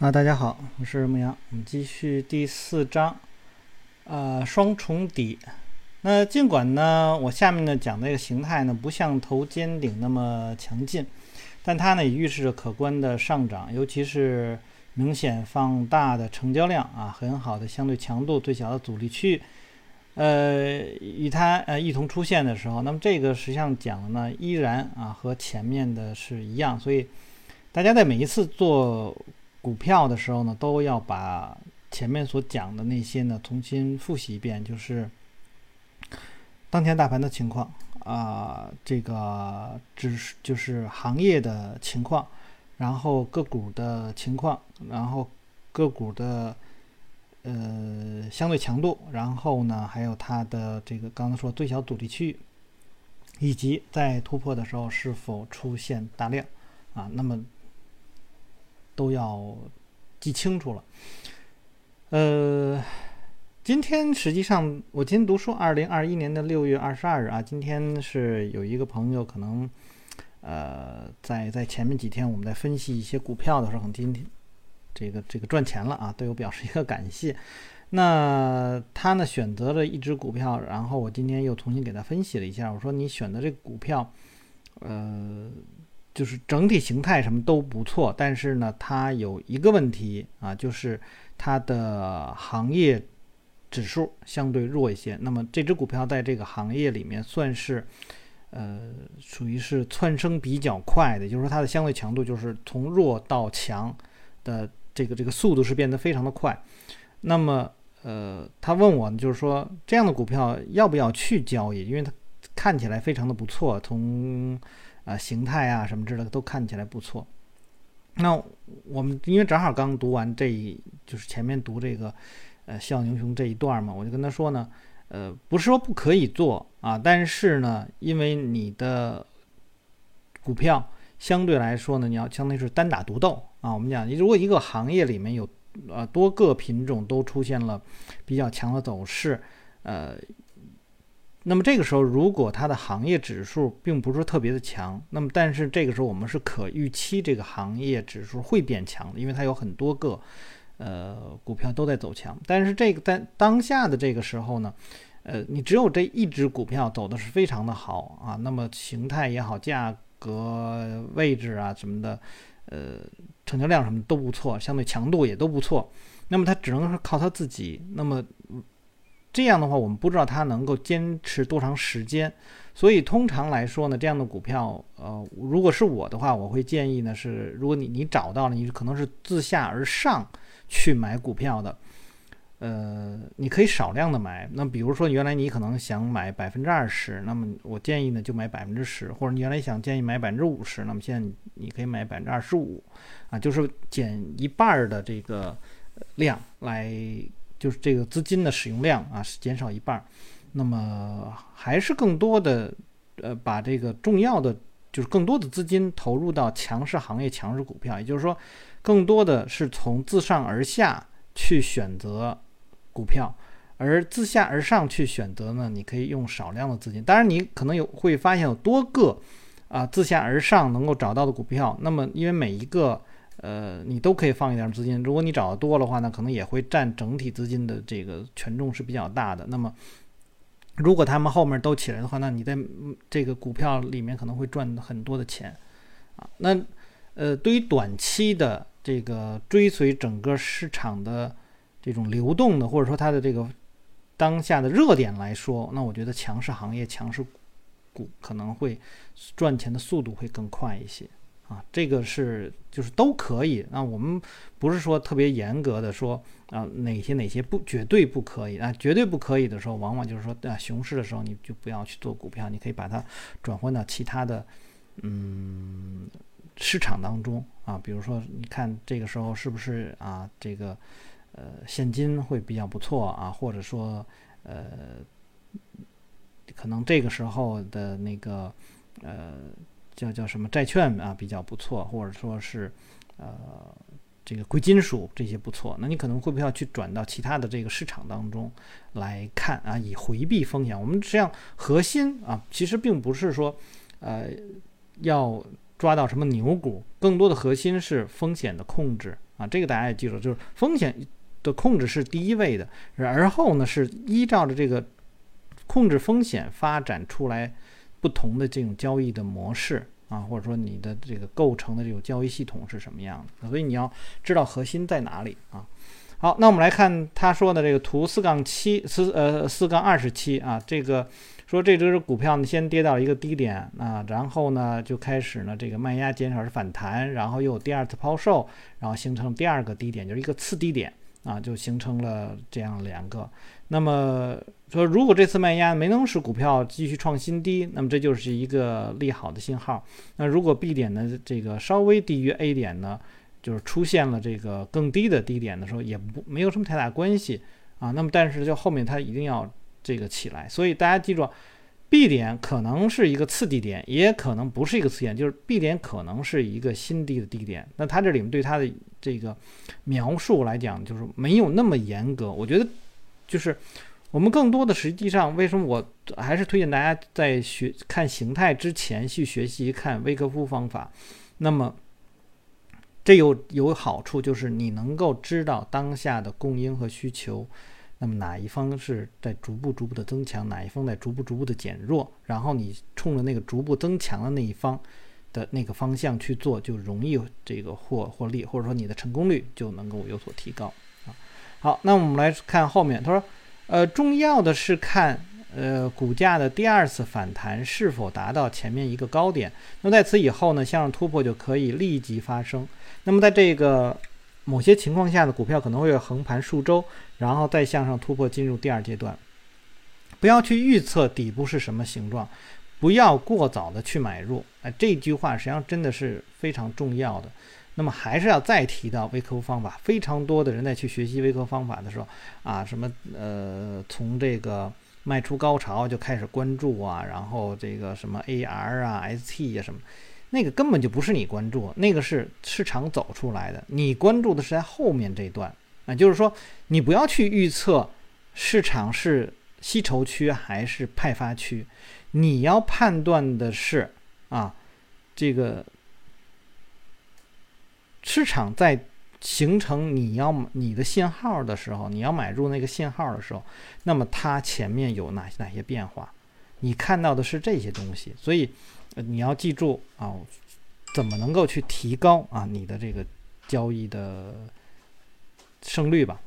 啊，大家好，我是牧羊，我们继续第四章，呃，双重底。那尽管呢，我下面呢讲这个形态呢不像头肩顶那么强劲，但它呢也预示着可观的上涨，尤其是明显放大的成交量啊，很好的相对强度，最小的阻力区，呃，与它呃一同出现的时候，那么这个实际上讲的呢依然啊和前面的是一样，所以大家在每一次做。股票的时候呢，都要把前面所讲的那些呢重新复习一遍，就是当前大盘的情况啊，这个只是就是行业的情况，然后个股的情况，然后个股的呃相对强度，然后呢还有它的这个刚才说最小阻力区域，以及在突破的时候是否出现大量啊，那么。都要记清楚了。呃，今天实际上我今天读书，二零二一年的六月二十二日啊，今天是有一个朋友可能，呃，在在前面几天我们在分析一些股票的时候，今天这个这个赚钱了啊，对我表示一个感谢。那他呢选择了一只股票，然后我今天又重新给他分析了一下，我说你选的这个股票，呃。就是整体形态什么都不错，但是呢，它有一个问题啊，就是它的行业指数相对弱一些。那么这只股票在这个行业里面算是，呃，属于是窜升比较快的，就是说它的相对强度就是从弱到强的这个这个速度是变得非常的快。那么，呃，他问我呢就是说这样的股票要不要去交易？因为它看起来非常的不错，从啊，形态啊，什么之类的都看起来不错。那我们因为正好刚读完这一，就是前面读这个，呃，笑牛熊这一段嘛，我就跟他说呢，呃，不是说不可以做啊，但是呢，因为你的股票相对来说呢，你要相当于是单打独斗啊。我们讲，如果一个行业里面有呃多个品种都出现了比较强的走势，呃。那么这个时候，如果它的行业指数并不是特别的强，那么但是这个时候我们是可预期这个行业指数会变强的，因为它有很多个呃股票都在走强。但是这个在当下的这个时候呢，呃，你只有这一只股票走的是非常的好啊，那么形态也好，价格位置啊什么的，呃，成交量什么都不错，相对强度也都不错，那么它只能是靠它自己。那么这样的话，我们不知道它能够坚持多长时间，所以通常来说呢，这样的股票，呃，如果是我的话，我会建议呢是，如果你你找到了，你可能是自下而上去买股票的，呃，你可以少量的买。那比如说原来你可能想买百分之二十，那么我建议呢就买百分之十，或者你原来想建议买百分之五十，那么现在你可以买百分之二十五，啊，就是减一半的这个量来。就是这个资金的使用量啊是减少一半，那么还是更多的呃把这个重要的就是更多的资金投入到强势行业、强势股票，也就是说，更多的是从自上而下去选择股票，而自下而上去选择呢，你可以用少量的资金。当然，你可能有会发现有多个啊自下而上能够找到的股票，那么因为每一个。呃，你都可以放一点资金。如果你找的多的话呢，可能也会占整体资金的这个权重是比较大的。那么，如果他们后面都起来的话，那你在这个股票里面可能会赚很多的钱啊。那呃，对于短期的这个追随整个市场的这种流动的，或者说它的这个当下的热点来说，那我觉得强势行业、强势股可能会赚钱的速度会更快一些。啊，这个是就是都可以。那我们不是说特别严格的说啊，哪些哪些不绝对不可以啊？绝对不可以的时候，往往就是说啊，熊市的时候你就不要去做股票，你可以把它转换到其他的嗯市场当中啊。比如说，你看这个时候是不是啊？这个呃现金会比较不错啊，或者说呃可能这个时候的那个呃。叫叫什么债券啊比较不错，或者说是，呃，这个贵金属这些不错，那你可能会不会要去转到其他的这个市场当中来看啊，以回避风险？我们实际上核心啊，其实并不是说，呃，要抓到什么牛股，更多的核心是风险的控制啊，这个大家也记住，就是风险的控制是第一位的，而后呢是依照着这个控制风险发展出来不同的这种交易的模式啊，或者说你的这个构成的这种交易系统是什么样的，所以你要知道核心在哪里啊。好，那我们来看他说的这个图四杠七四呃四杠二十七啊，这个说这只股票呢先跌到一个低点啊，然后呢就开始呢这个卖压减少是反弹，然后又有第二次抛售，然后形成第二个低点，就是一个次低点啊，就形成了这样两个。那么说如果这次卖压没能使股票继续创新低，那么这就是一个利好的信号。那如果 B 点呢这个稍微低于 A 点呢？就是出现了这个更低的低点的时候，也不没有什么太大关系啊。那么，但是就后面它一定要这个起来，所以大家记住，B 点可能是一个次低点，也可能不是一个次点，就是 B 点可能是一个新低的低点。那它这里面对它的这个描述来讲，就是没有那么严格。我觉得就是我们更多的实际上，为什么我还是推荐大家在学看形态之前去学习看微科夫方法？那么。这有有好处，就是你能够知道当下的供应和需求，那么哪一方是在逐步逐步的增强，哪一方在逐步逐步的减弱，然后你冲着那个逐步增强的那一方的那个方向去做，就容易这个获获利，或者说你的成功率就能够有所提高。好，那我们来看后面，他说，呃，重要的是看。呃，股价的第二次反弹是否达到前面一个高点？那么在此以后呢，向上突破就可以立即发生。那么在这个某些情况下呢，股票可能会横盘数周，然后再向上突破，进入第二阶段。不要去预测底部是什么形状，不要过早的去买入。哎，这句话实际上真的是非常重要的。那么还是要再提到微客方法，非常多的人在去学习微客方法的时候啊，什么呃，从这个。卖出高潮就开始关注啊，然后这个什么 AR 啊、ST 啊什么，那个根本就不是你关注，那个是市场走出来的。你关注的是在后面这段啊，就是说你不要去预测市场是吸筹区还是派发区，你要判断的是啊，这个市场在。形成你要你的信号的时候，你要买入那个信号的时候，那么它前面有哪哪些变化？你看到的是这些东西，所以你要记住啊，怎么能够去提高啊你的这个交易的胜率吧？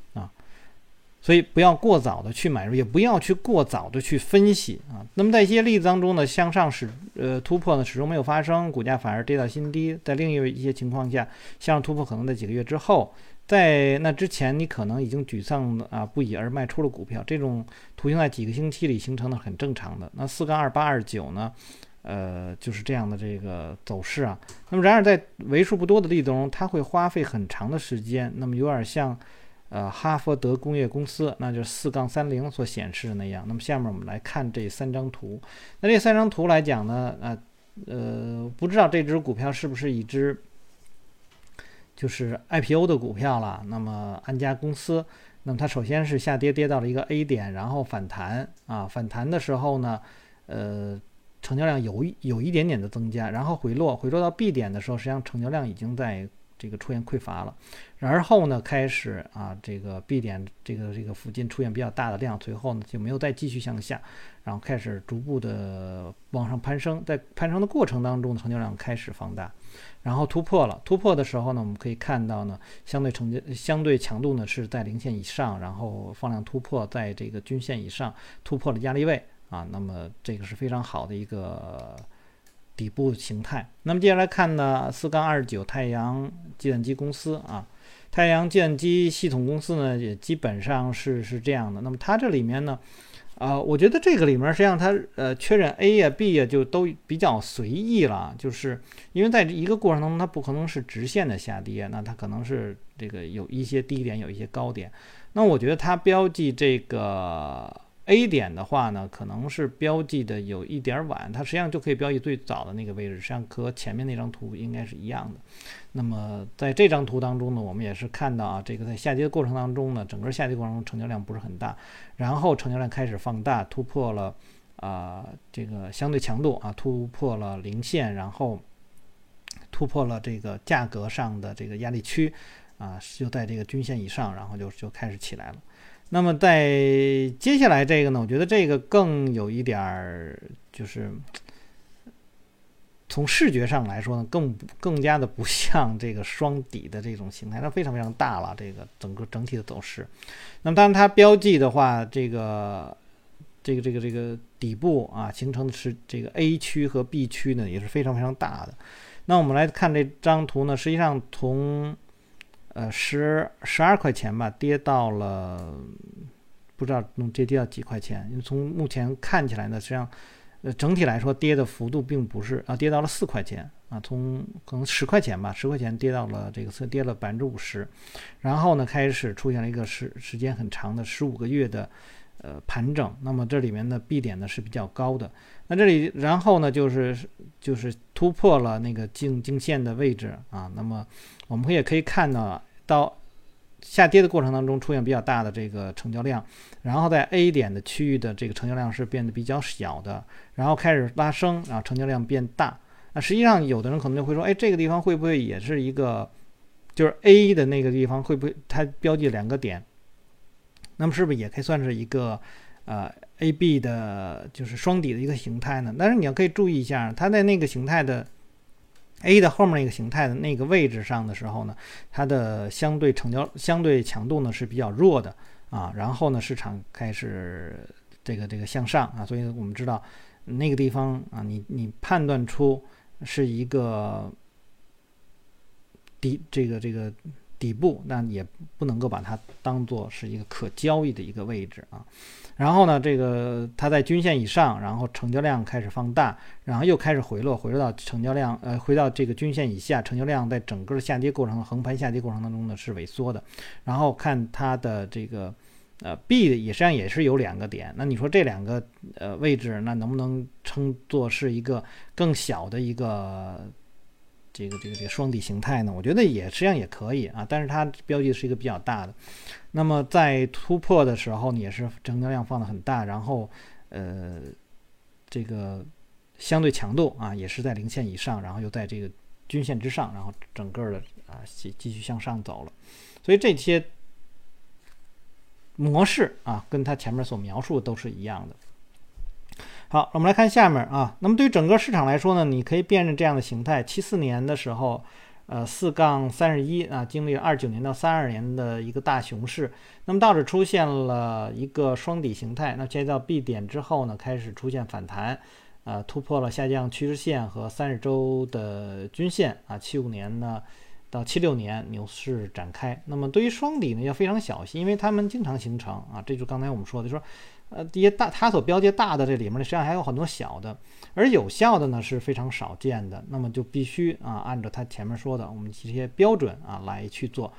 所以不要过早的去买入，也不要去过早的去分析啊。那么在一些例子当中呢，向上始呃突破呢始终没有发生，股价反而跌到新低。在另一些情况下，向上突破可能在几个月之后，在那之前你可能已经沮丧啊不已而卖出了股票。这种图形在几个星期里形成的很正常的。那四杠二八二九呢，呃就是这样的这个走势啊。那么然而在为数不多的例子中，它会花费很长的时间。那么有点像。呃，哈佛德工业公司，那就是四杠三零所显示的那样。那么下面我们来看这三张图。那这三张图来讲呢，呃呃，不知道这只股票是不是一只就是 IPO 的股票了。那么安家公司，那么它首先是下跌跌到了一个 A 点，然后反弹啊，反弹的时候呢，呃，成交量有有一点点的增加，然后回落，回落到 B 点的时候，实际上成交量已经在。这个出现匮乏了，然后呢，开始啊，这个 B 点这个这个附近出现比较大的量，随后呢就没有再继续向下，然后开始逐步的往上攀升，在攀升的过程当中，成交量开始放大，然后突破了，突破的时候呢，我们可以看到呢，相对成交相对强度呢是在零线以上，然后放量突破在这个均线以上，突破了压力位。啊，那么这个是非常好的一个。底部形态，那么接下来看呢，四杠二十九太阳计算机公司啊，太阳计算机系统公司呢也基本上是是这样的。那么它这里面呢，啊，我觉得这个里面实际上它呃确认 A 呀 B 呀就都比较随意了，就是因为在一个过程当中它不可能是直线的下跌，那它可能是这个有一些低点有一些高点，那我觉得它标记这个。A 点的话呢，可能是标记的有一点晚，它实际上就可以标记最早的那个位置，实际上和前面那张图应该是一样的。那么在这张图当中呢，我们也是看到啊，这个在下跌的过程当中呢，整个下跌过程中成交量不是很大，然后成交量开始放大，突破了啊这个相对强度啊，突破了零线，然后突破了这个价格上的这个压力区。啊，就在这个均线以上，然后就就开始起来了。那么在接下来这个呢，我觉得这个更有一点儿，就是从视觉上来说呢，更更加的不像这个双底的这种形态，它非常非常大了。这个整个整体的走势。那么当然它标记的话，这个这个这个这个底部啊，形成的是这个 A 区和 B 区呢，也是非常非常大的。那我们来看这张图呢，实际上从呃，十十二块钱吧，跌到了不知道能跌跌到几块钱。因为从目前看起来呢，实际上呃整体来说跌的幅度并不是啊，跌到了四块钱啊，从可能十块钱吧，十块钱跌到了这个跌了百分之五十，然后呢开始出现了一个时时间很长的十五个月的呃盘整。那么这里面的 B 点呢是比较高的。那这里然后呢就是就是突破了那个颈颈线的位置啊，那么。我们也可以看到，到下跌的过程当中出现比较大的这个成交量，然后在 A 点的区域的这个成交量是变得比较小的，然后开始拉升，然后成交量变大。那实际上有的人可能就会说，哎，这个地方会不会也是一个，就是 A 的那个地方会不会它标记两个点？那么是不是也可以算是一个呃 AB 的，就是双底的一个形态呢？但是你要可以注意一下，它在那个形态的。A 的后面那个形态的那个位置上的时候呢，它的相对成交相对强度呢是比较弱的啊，然后呢市场开始这个这个向上啊，所以我们知道那个地方啊，你你判断出是一个底这个这个底部，那也不能够把它当做是一个可交易的一个位置啊。然后呢，这个它在均线以上，然后成交量开始放大，然后又开始回落，回落到成交量，呃，回到这个均线以下，成交量在整个的下跌过程、横盘下跌过程当中呢是萎缩的。然后看它的这个，呃，B 也实际上也是有两个点，那你说这两个呃位置，那能不能称作是一个更小的一个？这个这个这个双底形态呢，我觉得也实际上也可以啊，但是它标记的是一个比较大的。那么在突破的时候呢，也是成交量放的很大，然后呃这个相对强度啊也是在零线以上，然后又在这个均线之上，然后整个的啊继继续向上走了。所以这些模式啊，跟它前面所描述的都是一样的。好，我们来看下面啊。那么对于整个市场来说呢，你可以辨认这样的形态：七四年的时候，呃，四杠三十一啊，经历了二九年到三二年的一个大熊市。那么到这出现了一个双底形态。那接到 B 点之后呢，开始出现反弹，呃，突破了下降趋势线和三十周的均线啊。七五年呢到七六年牛市展开。那么对于双底呢，要非常小心，因为它们经常形成啊。这就刚才我们说的，说。呃，这些大它所标记大的这里面呢，实际上还有很多小的，而有效的呢是非常少见的。那么就必须啊，按照它前面说的，我们这些标准啊来去做。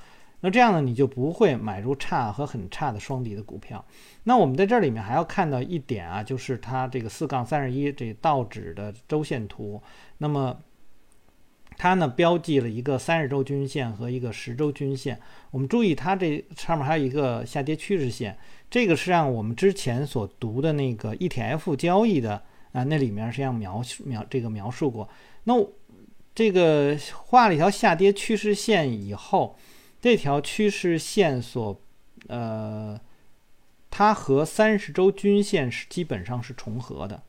那这样呢，你就不会买入差和很差的双底的股票。那我们在这里面还要看到一点啊，就是它这个四杠三十一这道指的周线图。那么它呢标记了一个三十周均线和一个十周均线。我们注意它这上面还有一个下跌趋势线。这个是让我们之前所读的那个 ETF 交易的啊，那里面实际上描述描这个描述过。那这个画了一条下跌趋势线以后，这条趋势线所呃，它和三十周均线是基本上是重合的，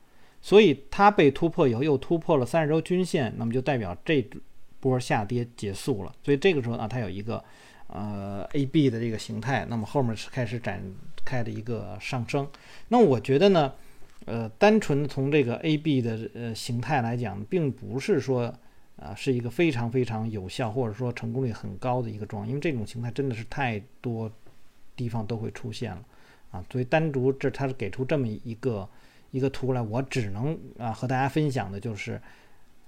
所以它被突破以后又突破了三十周均线，那么就代表这波下跌结束了。所以这个时候啊，它有一个呃 AB 的这个形态，那么后面是开始展。开的一个上升，那我觉得呢，呃，单纯从这个 A B 的呃形态来讲，并不是说啊是一个非常非常有效或者说成功率很高的一个状，因为这种形态真的是太多地方都会出现了啊。所以单独这它是给出这么一个一个图来，我只能啊和大家分享的就是，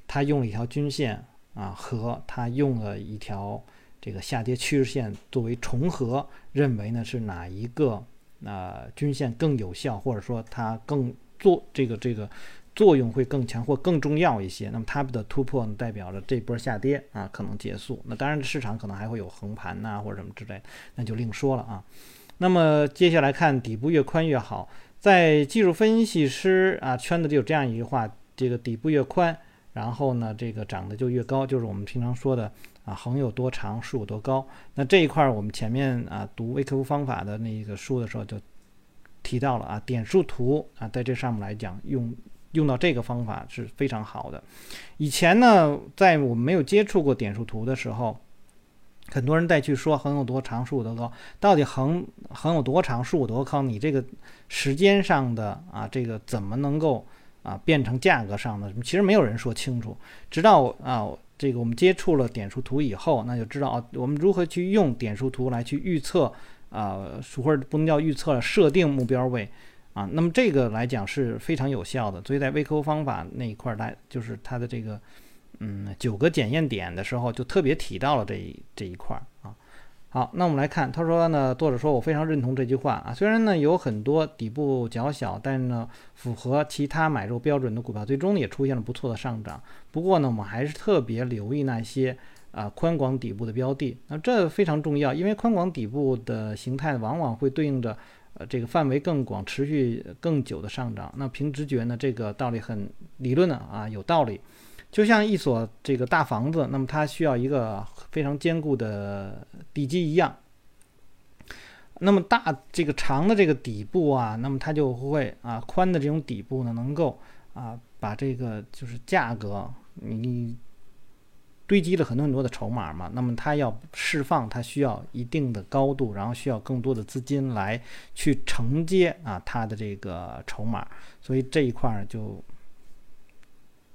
它用了一条均线啊和它用了一条这个下跌趋势线作为重合，认为呢是哪一个？啊均线更有效，或者说它更做这个这个作用会更强或更重要一些。那么它的突破呢，代表着这波下跌啊可能结束。那当然市场可能还会有横盘呐或者什么之类，那就另说了啊。那么接下来看底部越宽越好，在技术分析师啊圈子里有这样一句话：这个底部越宽，然后呢这个涨得就越高，就是我们平常说的啊，横有多长，竖有多高。那这一块儿我们前面啊读微克夫方法的那个书的时候就提到了啊，点数图啊，在这上面来讲用用到这个方法是非常好的。以前呢，在我们没有接触过点数图的时候，很多人再去说横有多长，竖有多高，到底横横有多长，竖有多高？你这个时间上的啊，这个怎么能够啊变成价格上的？其实没有人说清楚，直到啊。这个我们接触了点数图以后，那就知道啊，我们如何去用点数图来去预测啊，或者不能叫预测，设定目标位啊。那么这个来讲是非常有效的。所以在微客户方法那一块儿，它就是它的这个嗯九个检验点的时候，就特别提到了这一这一块儿啊。好，那我们来看，他说呢，作者说我非常认同这句话啊。虽然呢有很多底部较小，但呢符合其他买入标准的股票，最终也出现了不错的上涨。不过呢，我们还是特别留意那些啊宽广底部的标的。那这非常重要，因为宽广底部的形态往往会对应着呃这个范围更广、持续更久的上涨。那凭直觉呢，这个道理很理论呢啊有道理。就像一所这个大房子，那么它需要一个非常坚固的地基一样。那么大这个长的这个底部啊，那么它就会啊宽的这种底部呢，能够啊把这个就是价格你堆积了很多很多的筹码嘛，那么它要释放，它需要一定的高度，然后需要更多的资金来去承接啊它的这个筹码，所以这一块儿就。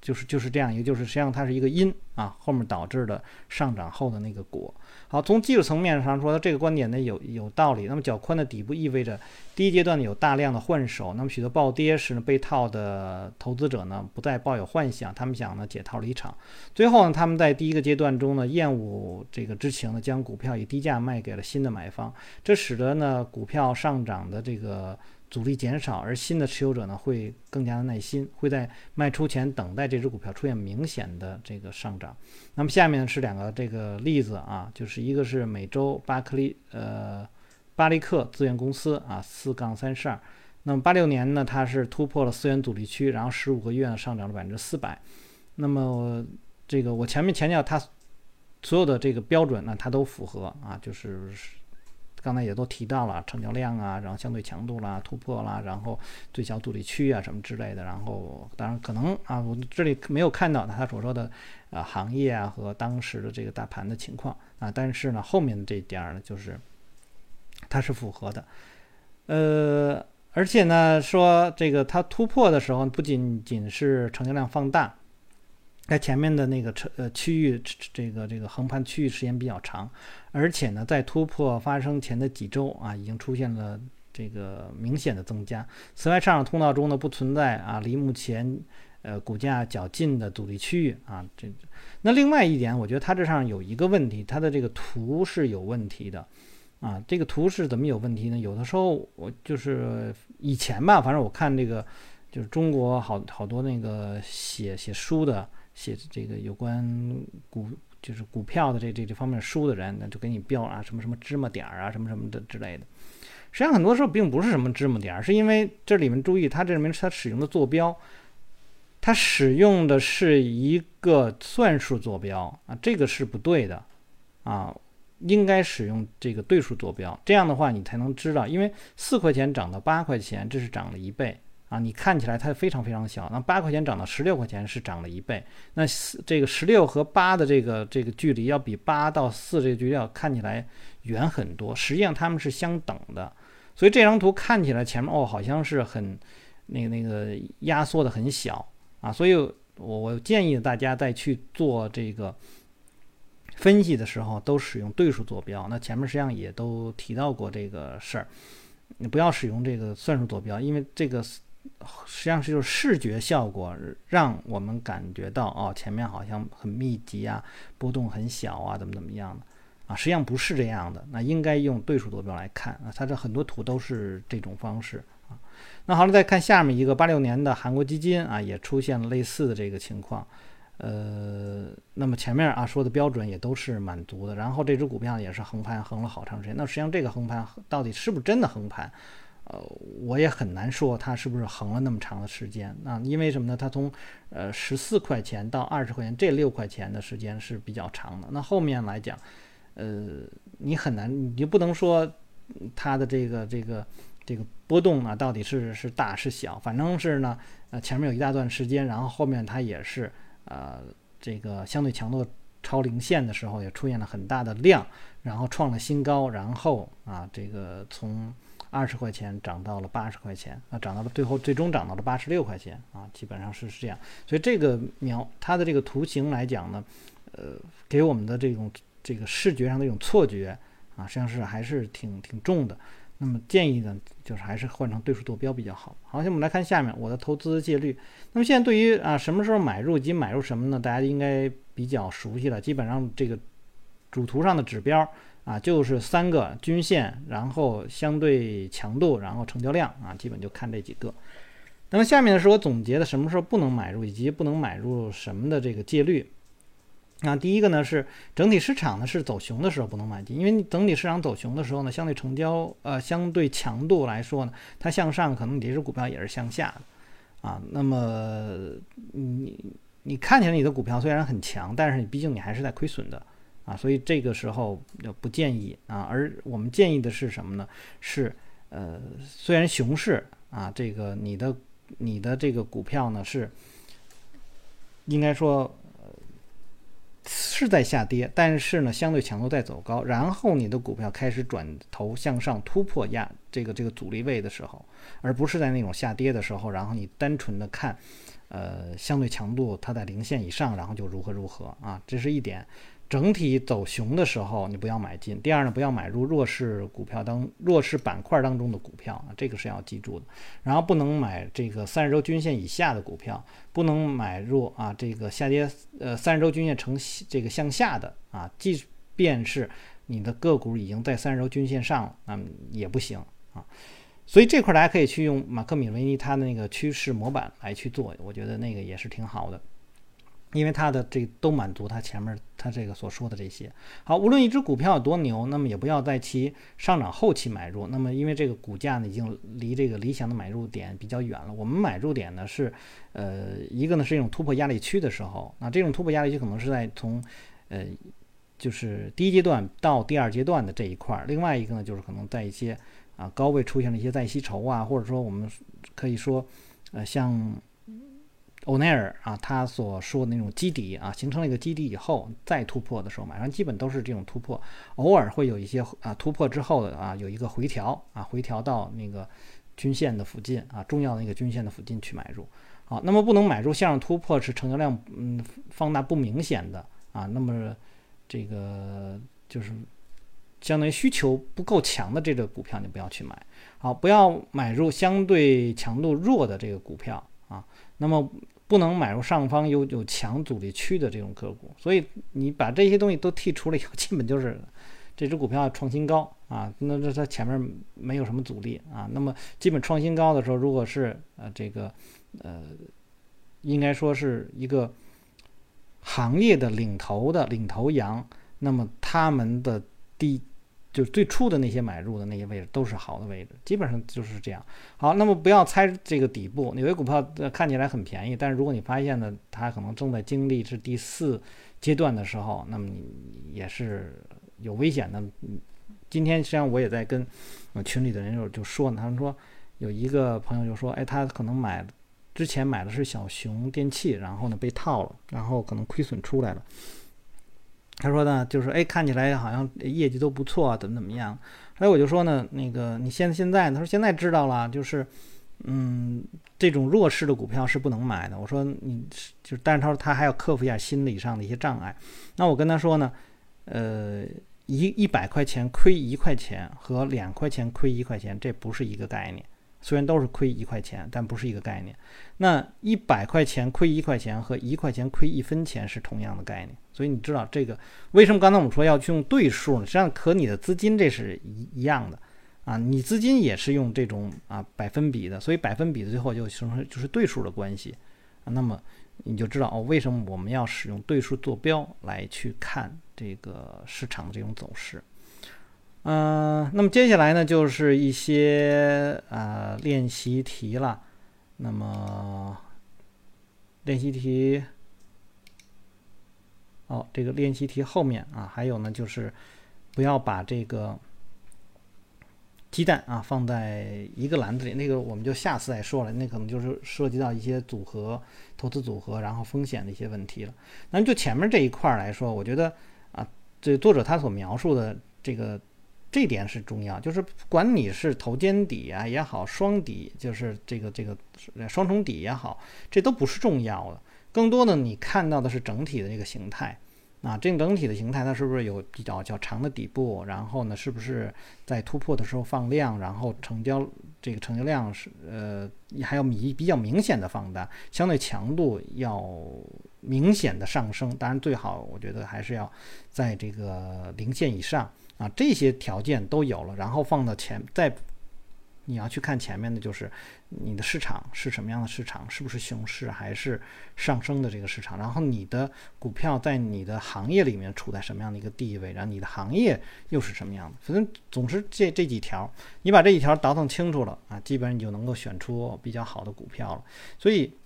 就是就是这样，一个就是实际上它是一个因啊，后面导致的上涨后的那个果。好，从技术层面上说，这个观点呢有有道理。那么较宽的底部意味着第一阶段呢有大量的换手，那么许多暴跌时呢被套的投资者呢不再抱有幻想，他们想呢解套离场。最后呢他们在第一个阶段中呢厌恶这个知情呢将股票以低价卖给了新的买方，这使得呢股票上涨的这个。阻力减少，而新的持有者呢会更加的耐心，会在卖出前等待这只股票出现明显的这个上涨。那么下面是两个这个例子啊，就是一个是美洲巴克利呃巴利克资源公司啊四杠三十二，那么八六年呢它是突破了四元阻力区，然后十五个月呢上涨了百分之四百。那么这个我前面强调它所有的这个标准呢它都符合啊，就是。刚才也都提到了成交量啊，然后相对强度啦、突破啦，然后最小阻力区啊什么之类的。然后当然可能啊，我这里没有看到他所说的啊行业啊和当时的这个大盘的情况啊。但是呢，后面的这一点呢，就是它是符合的。呃，而且呢，说这个它突破的时候，不仅仅是成交量放大。在前面的那个车呃区域，这个这个横盘区域时间比较长，而且呢，在突破发生前的几周啊，已经出现了这个明显的增加。此外，上涨通道中呢不存在啊离目前呃股价较近的阻力区域啊。这那另外一点，我觉得它这上有一个问题，它的这个图是有问题的啊。这个图是怎么有问题呢？有的时候我就是以前吧，反正我看这个就是中国好好多那个写写书的。写这个有关股就是股票的这这这方面书的人，那就给你标啊什么什么芝麻点儿啊什么什么的之类的。实际上很多时候并不是什么芝麻点儿，是因为这里面注意，它这里面它使用的坐标，它使用的是一个算术坐标啊，这个是不对的啊，应该使用这个对数坐标。这样的话你才能知道，因为四块钱涨到八块钱，这是涨了一倍。啊，你看起来它非常非常小，那八块钱涨到十六块钱是涨了一倍，那四这个十六和八的这个这个距离要比八到四这个距离要看起来远很多，实际上它们是相等的，所以这张图看起来前面哦好像是很那个那个压缩的很小啊，所以我我建议大家在去做这个分析的时候都使用对数坐标，那前面实际上也都提到过这个事儿，你不要使用这个算术坐标，因为这个。实际上是就是视觉效果，让我们感觉到哦，前面好像很密集啊，波动很小啊，怎么怎么样的啊？实际上不是这样的，那应该用对数坐标来看啊。它这很多图都是这种方式啊。那好了，再看下面一个八六年的韩国基金啊，也出现了类似的这个情况。呃，那么前面啊说的标准也都是满足的，然后这只股票也是横盘横了好长时间。那实际上这个横盘到底是不是真的横盘？呃，我也很难说它是不是横了那么长的时间啊？因为什么呢？它从呃十四块钱到二十块钱，这六块钱的时间是比较长的。那后面来讲，呃，你很难，你就不能说它的这个这个这个波动呢，到底是是大是小？反正是呢，呃，前面有一大段时间，然后后面它也是呃这个相对强度超零线的时候，也出现了很大的量，然后创了新高，然后啊，这个从二十块钱涨到了八十块钱啊，涨到了最后最终涨到了八十六块钱啊，基本上是是这样。所以这个描它的这个图形来讲呢，呃，给我们的这种这个视觉上的一种错觉啊，实际上是还是挺挺重的。那么建议呢，就是还是换成对数坐标比较好。好，现在我们来看下面我的投资戒律。那么现在对于啊什么时候买入及买入什么呢？大家应该比较熟悉了。基本上这个主图上的指标。啊，就是三个均线，然后相对强度，然后成交量啊，基本就看这几个。那么下面呢是我总结的什么时候不能买入，以及不能买入什么的这个戒律。那第一个呢是整体市场呢是走熊的时候不能买进，因为整体市场走熊的时候呢，相对成交呃相对强度来说呢，它向上可能你这只股票也是向下的啊。那么你你看起来你的股票虽然很强，但是你毕竟你还是在亏损的。啊，所以这个时候不建议啊，而我们建议的是什么呢？是呃，虽然熊市啊，这个你的你的这个股票呢是应该说是在下跌，但是呢相对强度在走高，然后你的股票开始转头向上突破压这个这个阻力位的时候，而不是在那种下跌的时候，然后你单纯的看呃相对强度它在零线以上，然后就如何如何啊，这是一点。整体走熊的时候，你不要买进。第二呢，不要买入弱势股票当弱势板块当中的股票啊，这个是要记住的。然后不能买这个三十周均线以下的股票，不能买入啊这个下跌呃三十周均线呈这个向下的啊，即便是你的个股已经在三十周均线上了，那么也不行啊。所以这块大家可以去用马克米维尼他的那个趋势模板来去做，我觉得那个也是挺好的。因为它的这都满足它前面它这个所说的这些。好，无论一只股票有多牛，那么也不要在其上涨后期买入。那么因为这个股价呢已经离这个理想的买入点比较远了。我们买入点呢是，呃，一个呢是一种突破压力区的时候，那这种突破压力区可能是在从，呃，就是第一阶段到第二阶段的这一块儿。另外一个呢就是可能在一些啊高位出现了一些再吸筹啊，或者说我们可以说，呃，像。欧奈尔啊，他所说的那种基底啊，形成了一个基底以后再突破的时候，马上基本都是这种突破，偶尔会有一些啊突破之后的啊有一个回调啊，回调到那个均线的附近啊，重要的那个均线的附近去买入。好，那么不能买入向上突破是成交量嗯放大不明显的啊，那么这个就是相当于需求不够强的这个股票你不要去买。好，不要买入相对强度弱的这个股票啊，那么。不能买入上方有有强阻力区的这种个股，所以你把这些东西都剔除了以后，基本就是这只股票创新高啊，那这它前面没有什么阻力啊，那么基本创新高的时候，如果是呃这个呃应该说是一个行业的领头的领头羊，那么他们的低。就是最初的那些买入的那些位置都是好的位置，基本上就是这样。好，那么不要猜这个底部，有些股票看起来很便宜，但是如果你发现呢，它可能正在经历是第四阶段的时候，那么你也是有危险的。今天实际上我也在跟群里的人就就说呢，他们说有一个朋友就说，哎，他可能买之前买的是小熊电器，然后呢被套了，然后可能亏损出来了。他说呢，就是哎，看起来好像业绩都不错，怎么怎么样？所以我就说呢，那个你现现在，他说现在知道了，就是，嗯，这种弱势的股票是不能买的。我说你就是，但是他说他还要克服一下心理上的一些障碍。那我跟他说呢，呃，一一百块钱亏一块钱和两块钱亏一块钱，这不是一个概念。虽然都是亏一块钱，但不是一个概念。那一百块钱亏一块钱和一块钱亏一分钱是同样的概念。所以你知道这个为什么刚才我们说要去用对数呢？实际上和你的资金这是一一样的啊，你资金也是用这种啊百分比的，所以百分比的最后就形成就是对数的关系啊。那么你就知道哦，为什么我们要使用对数坐标来去看这个市场的这种走势。嗯，那么接下来呢，就是一些啊练习题了。那么练习题，哦，这个练习题后面啊，还有呢，就是不要把这个鸡蛋啊放在一个篮子里。那个我们就下次再说了，那可能就是涉及到一些组合、投资组合，然后风险的一些问题了。那就前面这一块来说，我觉得啊，这作者他所描述的这个。这点是重要，就是管你是头肩底啊也好，双底就是这个这个双重底也好，这都不是重要的。更多的你看到的是整体的这个形态啊，这整体的形态它是不是有比较较长的底部？然后呢，是不是在突破的时候放量？然后成交这个成交量是呃还要比比较明显的放大，相对强度要明显的上升。当然最好我觉得还是要在这个零线以上。啊，这些条件都有了，然后放到前，再你要去看前面的，就是你的市场是什么样的市场，是不是熊市还是上升的这个市场？然后你的股票在你的行业里面处在什么样的一个地位？然后你的行业又是什么样的？反正总之这这几条，你把这几条倒腾清楚了啊，基本上你就能够选出比较好的股票了。所以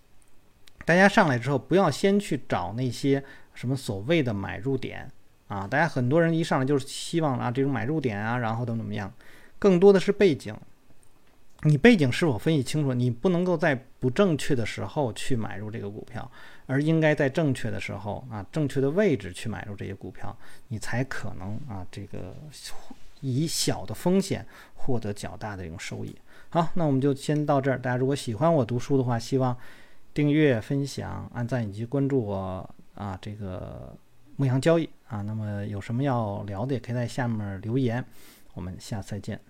大家上来之后，不要先去找那些什么所谓的买入点。啊，大家很多人一上来就是希望啊，这种买入点啊，然后怎么怎么样，更多的是背景。你背景是否分析清楚？你不能够在不正确的时候去买入这个股票，而应该在正确的时候啊，正确的位置去买入这些股票，你才可能啊，这个以小的风险获得较大的这种收益。好，那我们就先到这儿。大家如果喜欢我读书的话，希望订阅、分享、按赞以及关注我啊，这个。牧羊交易啊，那么有什么要聊的，也可以在下面留言。我们下次再见。